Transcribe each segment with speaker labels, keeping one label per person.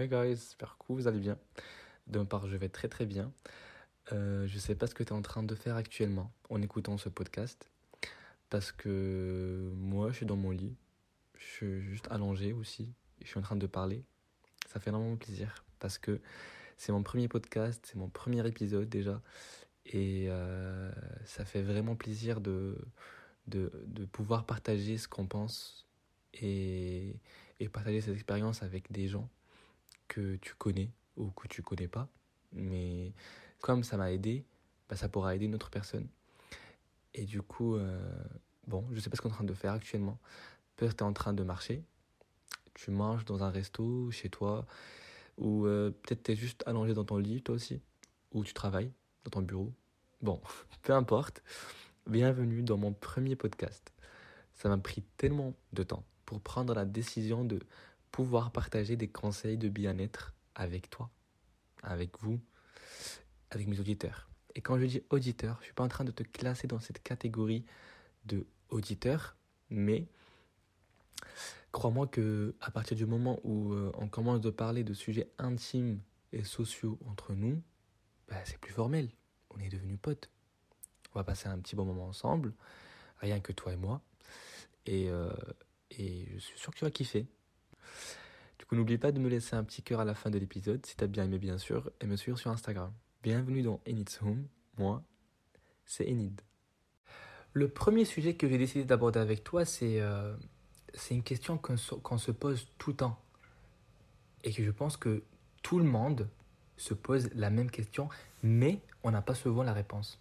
Speaker 1: Hi guys, j'espère que vous allez bien. De ma part, je vais très très bien. Euh, je sais pas ce que tu es en train de faire actuellement en écoutant ce podcast. Parce que moi, je suis dans mon lit. Je suis juste allongé aussi. Je suis en train de parler. Ça fait énormément plaisir. Parce que c'est mon premier podcast, c'est mon premier épisode déjà. Et euh, ça fait vraiment plaisir de, de, de pouvoir partager ce qu'on pense et, et partager cette expérience avec des gens que tu connais ou que tu connais pas. Mais comme ça m'a aidé, bah, ça pourra aider une autre personne. Et du coup, euh, bon, je sais pas ce qu'on est en train de faire actuellement. Peut-être tu es en train de marcher, tu manges dans un resto, chez toi, ou euh, peut-être tu es juste allongé dans ton lit, toi aussi, ou tu travailles dans ton bureau. Bon, peu importe. Bienvenue dans mon premier podcast. Ça m'a pris tellement de temps pour prendre la décision de pouvoir partager des conseils de bien-être avec toi, avec vous, avec mes auditeurs. Et quand je dis auditeur, je ne suis pas en train de te classer dans cette catégorie de auditeur, mais crois-moi que à partir du moment où euh, on commence de parler de sujets intimes et sociaux entre nous, bah, c'est plus formel. On est devenus potes. On va passer un petit bon moment ensemble, rien que toi et moi. Et, euh, et je suis sûr que tu vas kiffer. Du coup, n'oublie pas de me laisser un petit cœur à la fin de l'épisode si tu as bien aimé, bien sûr, et me suivre sur Instagram. Bienvenue dans Enid's Home. Moi, c'est Enid. Le premier sujet que j'ai décidé d'aborder avec toi, c'est euh, une question qu'on se, se pose tout le temps. Et que je pense que tout le monde se pose la même question, mais on n'a pas souvent la réponse.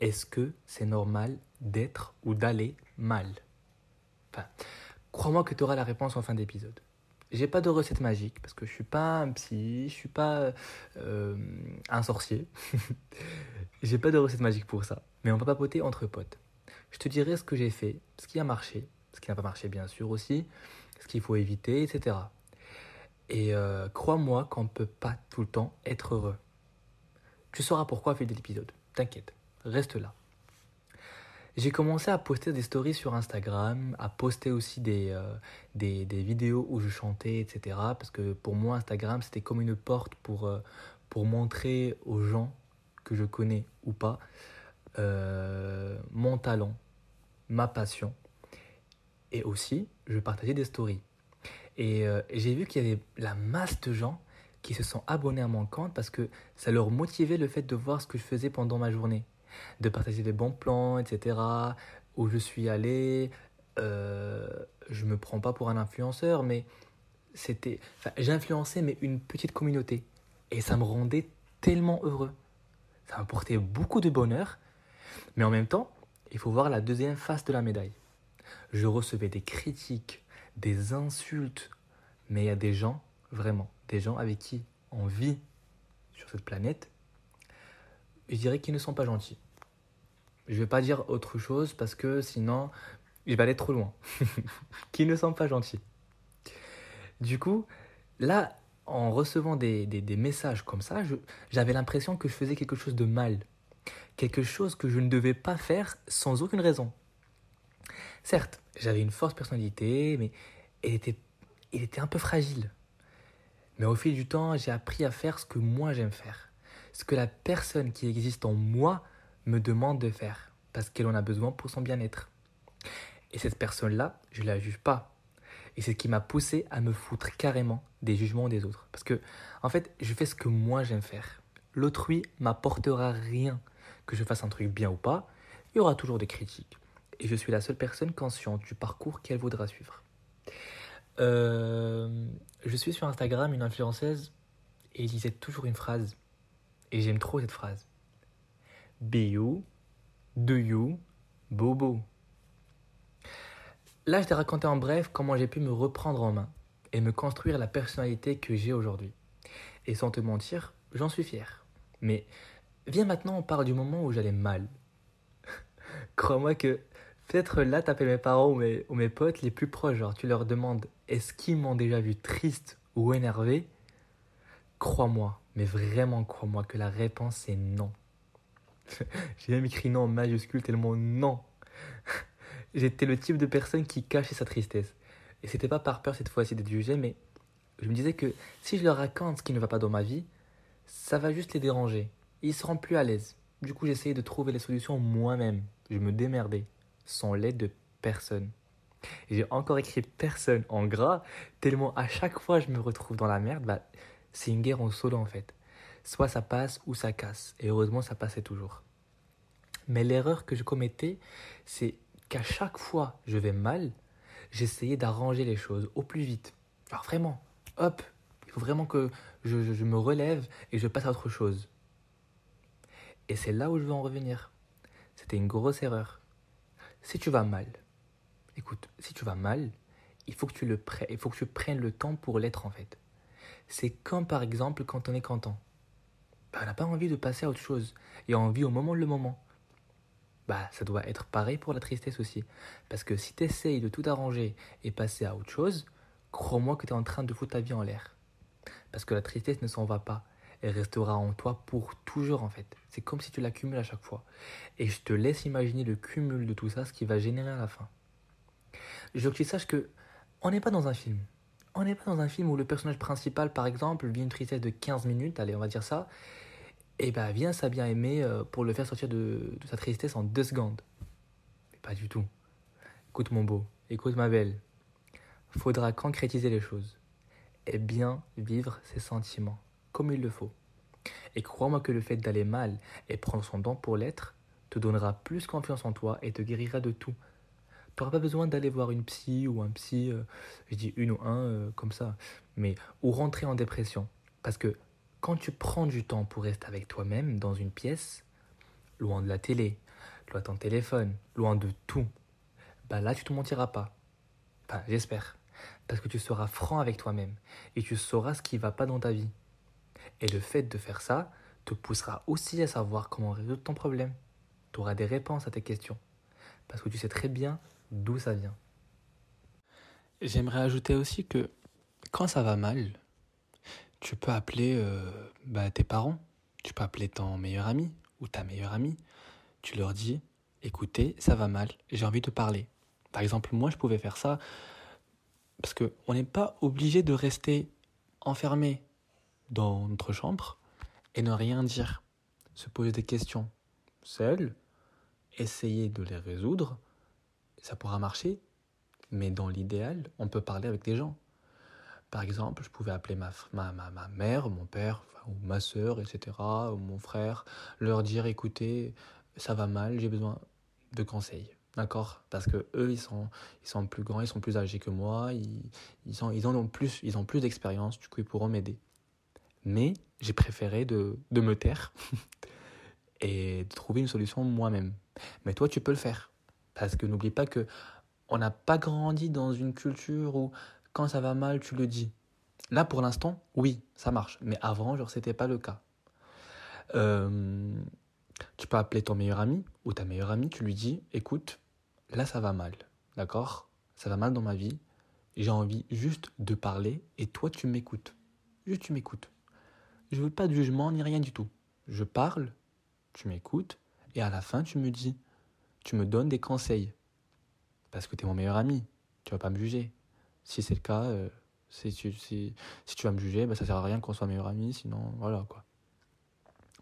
Speaker 1: Est-ce que c'est normal d'être ou d'aller mal? Enfin, crois-moi que tu auras la réponse en fin d'épisode. J'ai pas de recette magique parce que je suis pas un psy, je suis pas euh, un sorcier. j'ai pas de recette magique pour ça. Mais on va papoter entre potes. Je te dirai ce que j'ai fait, ce qui a marché, ce qui n'a pas marché bien sûr aussi, ce qu'il faut éviter, etc. Et euh, crois-moi qu'on ne peut pas tout le temps être heureux. Tu sauras pourquoi à fil de l'épisode. T'inquiète, reste là. J'ai commencé à poster des stories sur Instagram, à poster aussi des, euh, des, vidéos où je chantais, etc. Parce que pour moi, Instagram, c'était comme une porte pour, euh, pour montrer aux gens que je connais ou pas euh, mon talent, ma passion. Et aussi, je partageais des stories. Et j'ai vu qu'il y avait la masse de gens qui se sont abonnés à mon compte parce que ça leur motivait le fait de voir ce que je faisais pendant ma journée de partager des bons plans, etc. Où je suis allé. Euh, je me prends pas pour un influenceur, mais c'était. Enfin, j'influençais, mais une petite communauté. Et ça me rendait tellement heureux. Ça m'apportait beaucoup de bonheur. Mais en même temps, il faut voir la deuxième face de la médaille. Je recevais des critiques, des insultes. Mais il y a des gens, vraiment, des gens avec qui on vit sur cette planète je dirais qu'ils ne sont pas gentils. Je ne vais pas dire autre chose parce que sinon, je vais aller trop loin. qui ne sont pas gentils. Du coup, là, en recevant des, des, des messages comme ça, j'avais l'impression que je faisais quelque chose de mal. Quelque chose que je ne devais pas faire sans aucune raison. Certes, j'avais une forte personnalité, mais elle était, elle était un peu fragile. Mais au fil du temps, j'ai appris à faire ce que moi j'aime faire ce que la personne qui existe en moi me demande de faire, parce qu'elle en a besoin pour son bien-être. Et cette personne-là, je la juge pas. Et c'est ce qui m'a poussé à me foutre carrément des jugements des autres. Parce que, en fait, je fais ce que moi j'aime faire. L'autrui m'apportera rien. Que je fasse un truc bien ou pas, il y aura toujours des critiques. Et je suis la seule personne consciente du parcours qu'elle voudra suivre. Euh, je suis sur Instagram une influenceuse et il disait toujours une phrase et j'aime trop cette phrase. Be you, do you, bobo. Là, je t'ai raconté en bref comment j'ai pu me reprendre en main et me construire la personnalité que j'ai aujourd'hui. Et sans te mentir, j'en suis fier. Mais viens maintenant, on parle du moment où j'allais mal. Crois-moi que peut-être là, t'appelles mes parents ou mes, ou mes potes les plus proches, genre tu leur demandes est-ce qu'ils m'ont déjà vu triste ou énervé? Crois-moi, mais vraiment, crois-moi que la réponse est non. J'ai même écrit non en majuscule tellement non. J'étais le type de personne qui cachait sa tristesse. Et c'était pas par peur cette fois-ci d'être jugé, mais Je me disais que si je leur raconte ce qui ne va pas dans ma vie, ça va juste les déranger. Ils seront plus à l'aise. Du coup, j'essayais de trouver les solutions moi-même. Je me démerdais, sans l'aide de personne. J'ai encore écrit personne en gras, tellement à chaque fois je me retrouve dans la merde, bah, c'est une guerre en solo en fait. Soit ça passe ou ça casse. Et heureusement, ça passait toujours. Mais l'erreur que je commettais, c'est qu'à chaque fois je vais mal, j'essayais d'arranger les choses au plus vite. Alors vraiment, hop, il faut vraiment que je, je, me relève et je passe à autre chose. Et c'est là où je veux en revenir. C'était une grosse erreur. Si tu vas mal, écoute, si tu vas mal, il faut que tu le il faut que tu prennes le temps pour l'être en fait. C'est comme par exemple quand on est content. Bah, on n'a pas envie de passer à autre chose. Et on vit au moment le moment. Bah, ça doit être pareil pour la tristesse aussi. Parce que si tu essayes de tout arranger et passer à autre chose, crois-moi que tu es en train de foutre ta vie en l'air. Parce que la tristesse ne s'en va pas. Elle restera en toi pour toujours en fait. C'est comme si tu l'accumules à chaque fois. Et je te laisse imaginer le cumul de tout ça, ce qui va générer à la fin. Je veux que tu saches que on n'est pas dans un film. On n'est pas dans un film où le personnage principal, par exemple, vit une tristesse de 15 minutes, allez, on va dire ça, et bah vient sa bien-aimée euh, pour le faire sortir de, de sa tristesse en deux secondes. Mais pas du tout. Écoute mon beau, écoute ma belle. Faudra concrétiser les choses et bien vivre ses sentiments comme il le faut. Et crois-moi que le fait d'aller mal et prendre son temps pour l'être te donnera plus confiance en toi et te guérira de tout. Tu n'auras pas besoin d'aller voir une psy ou un psy, euh, je dis une ou un euh, comme ça, mais ou rentrer en dépression. Parce que quand tu prends du temps pour rester avec toi-même dans une pièce, loin de la télé, loin de ton téléphone, loin de tout, bah là tu te mentiras pas. Enfin, j'espère. Parce que tu seras franc avec toi-même et tu sauras ce qui ne va pas dans ta vie. Et le fait de faire ça te poussera aussi à savoir comment résoudre ton problème. Tu auras des réponses à tes questions. Parce que tu sais très bien d'où ça vient. J'aimerais ajouter aussi que quand ça va mal, tu peux appeler euh, bah, tes parents, tu peux appeler ton meilleur ami ou ta meilleure amie. Tu leur dis, écoutez, ça va mal, j'ai envie de parler. Par exemple, moi, je pouvais faire ça parce qu'on n'est pas obligé de rester enfermé dans notre chambre et ne rien dire. Se poser des questions seul, essayer de les résoudre ça pourra marcher, mais dans l'idéal, on peut parler avec des gens. Par exemple, je pouvais appeler ma, ma, ma, mère, mon père, ou ma soeur, etc., ou mon frère, leur dire écoutez, ça va mal, j'ai besoin de conseils. D'accord? Parce que eux, ils sont, ils sont plus grands, ils sont plus âgés que moi, ils, ils, ils ont plus, ils ont plus d'expérience, du coup, ils pourront m'aider. Mais j'ai préféré de, de me taire et de trouver une solution moi-même. Mais toi, tu peux le faire. Parce que n'oublie pas que on n'a pas grandi dans une culture où quand ça va mal, tu le dis. Là, pour l'instant, oui, ça marche. Mais avant, genre, c'était pas le cas. Euh, tu peux appeler ton meilleur ami ou ta meilleure amie, tu lui dis, écoute, là, ça va mal. D'accord? Ça va mal dans ma vie. J'ai envie juste de parler et toi, tu m'écoutes. Juste, tu m'écoutes. Je veux pas de jugement ni rien du tout. Je parle, tu m'écoutes et à la fin, tu me dis, tu me donnes des conseils. Parce que tu es mon meilleur ami. Tu vas pas me juger. Si c'est le cas, euh, si, tu, vas me juger, bah, ça sert à rien qu'on soit meilleur ami, sinon voilà quoi.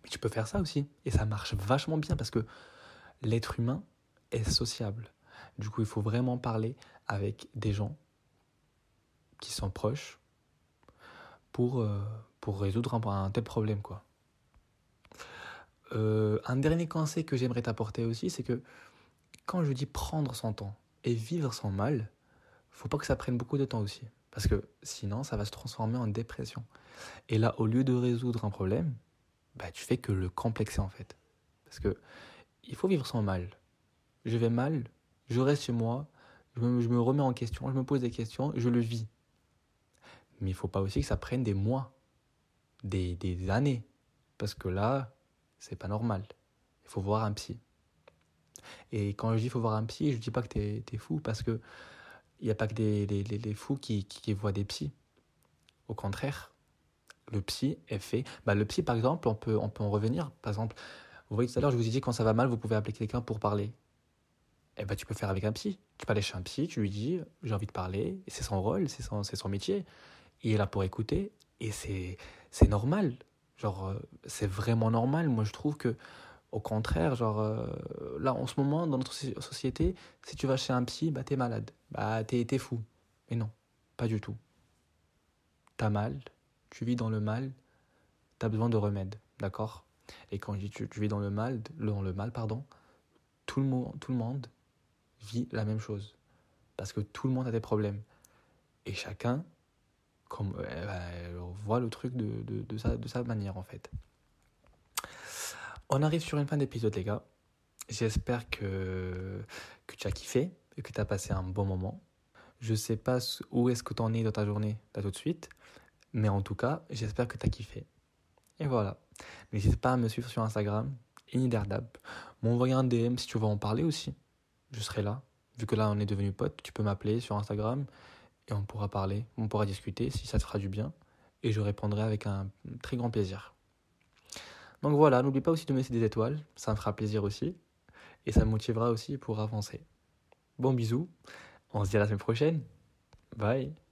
Speaker 1: Mais tu peux faire ça aussi. Et ça marche vachement bien parce que l'être humain est sociable. Du coup, il faut vraiment parler avec des gens qui sont proches pour, euh, pour résoudre un, un, tel problème. quoi. Euh, un dernier conseil que j'aimerais t'apporter aussi, c'est que quand je dis prendre son temps et vivre sans mal, faut pas que ça prenne beaucoup de temps aussi. Parce que sinon, ça va se transformer en dépression. Et là, au lieu de résoudre un problème, bah, tu fais que le complexer en fait. Parce que il faut vivre sans mal. Je vais mal, je reste chez moi, je me, remets en question, je me pose des questions, je le vis. Mais il faut pas aussi que ça prenne des mois, des, des années. Parce que là, c'est pas normal. Il faut voir un psy. Et quand je dis faut voir un psy, je dis pas que tu es, fou parce que il n'y a pas que des, les, fous qui, qui, voient des psys. Au contraire, le psy est fait. Bah, le psy, par exemple, on peut, on peut en revenir. Par exemple, vous voyez tout à l'heure, je vous ai dit quand ça va mal, vous pouvez appeler quelqu'un pour parler. Eh ben, tu peux faire avec un psy. Tu peux aller chez un psy, tu lui dis j'ai envie de parler, c'est son rôle, c'est son, son métier. il est là pour écouter et c'est c'est normal. Genre, euh, c'est vraiment normal. Moi, je trouve que, au contraire, genre, euh, là, en ce moment, dans notre société, si tu vas chez un psy, bah, t'es malade. Bah, t'es, fou. Mais non, pas du tout. T'as mal, tu vis dans le mal, t'as besoin de remède, d'accord? Et quand je dis tu, vis dans le mal, dans le mal, pardon, tout le, monde, vit la même chose. Parce que tout le monde a des problèmes. Et chacun comme, euh, voit le truc de, de, de sa manière en fait. On arrive sur une fin d'épisode les gars. J'espère que, tu as kiffé et que tu as passé un bon moment. Je sais pas où est-ce que tu en es dans ta journée là tout de suite, mais en tout cas, j'espère que tu as kiffé. Et voilà. N'hésite pas à me suivre sur Instagram, Iniderdab. M'envoyer un DM si tu veux en parler aussi. Je serai là. Vu que là on est devenu potes, tu peux m'appeler sur Instagram et on pourra parler, on pourra discuter si ça te fera du bien et je répondrai avec un très grand plaisir. Donc voilà, n'oublie pas aussi de me laisser des étoiles, ça me fera plaisir aussi et ça me motivera aussi pour avancer. Bon bisous, on se dit à la semaine prochaine. Bye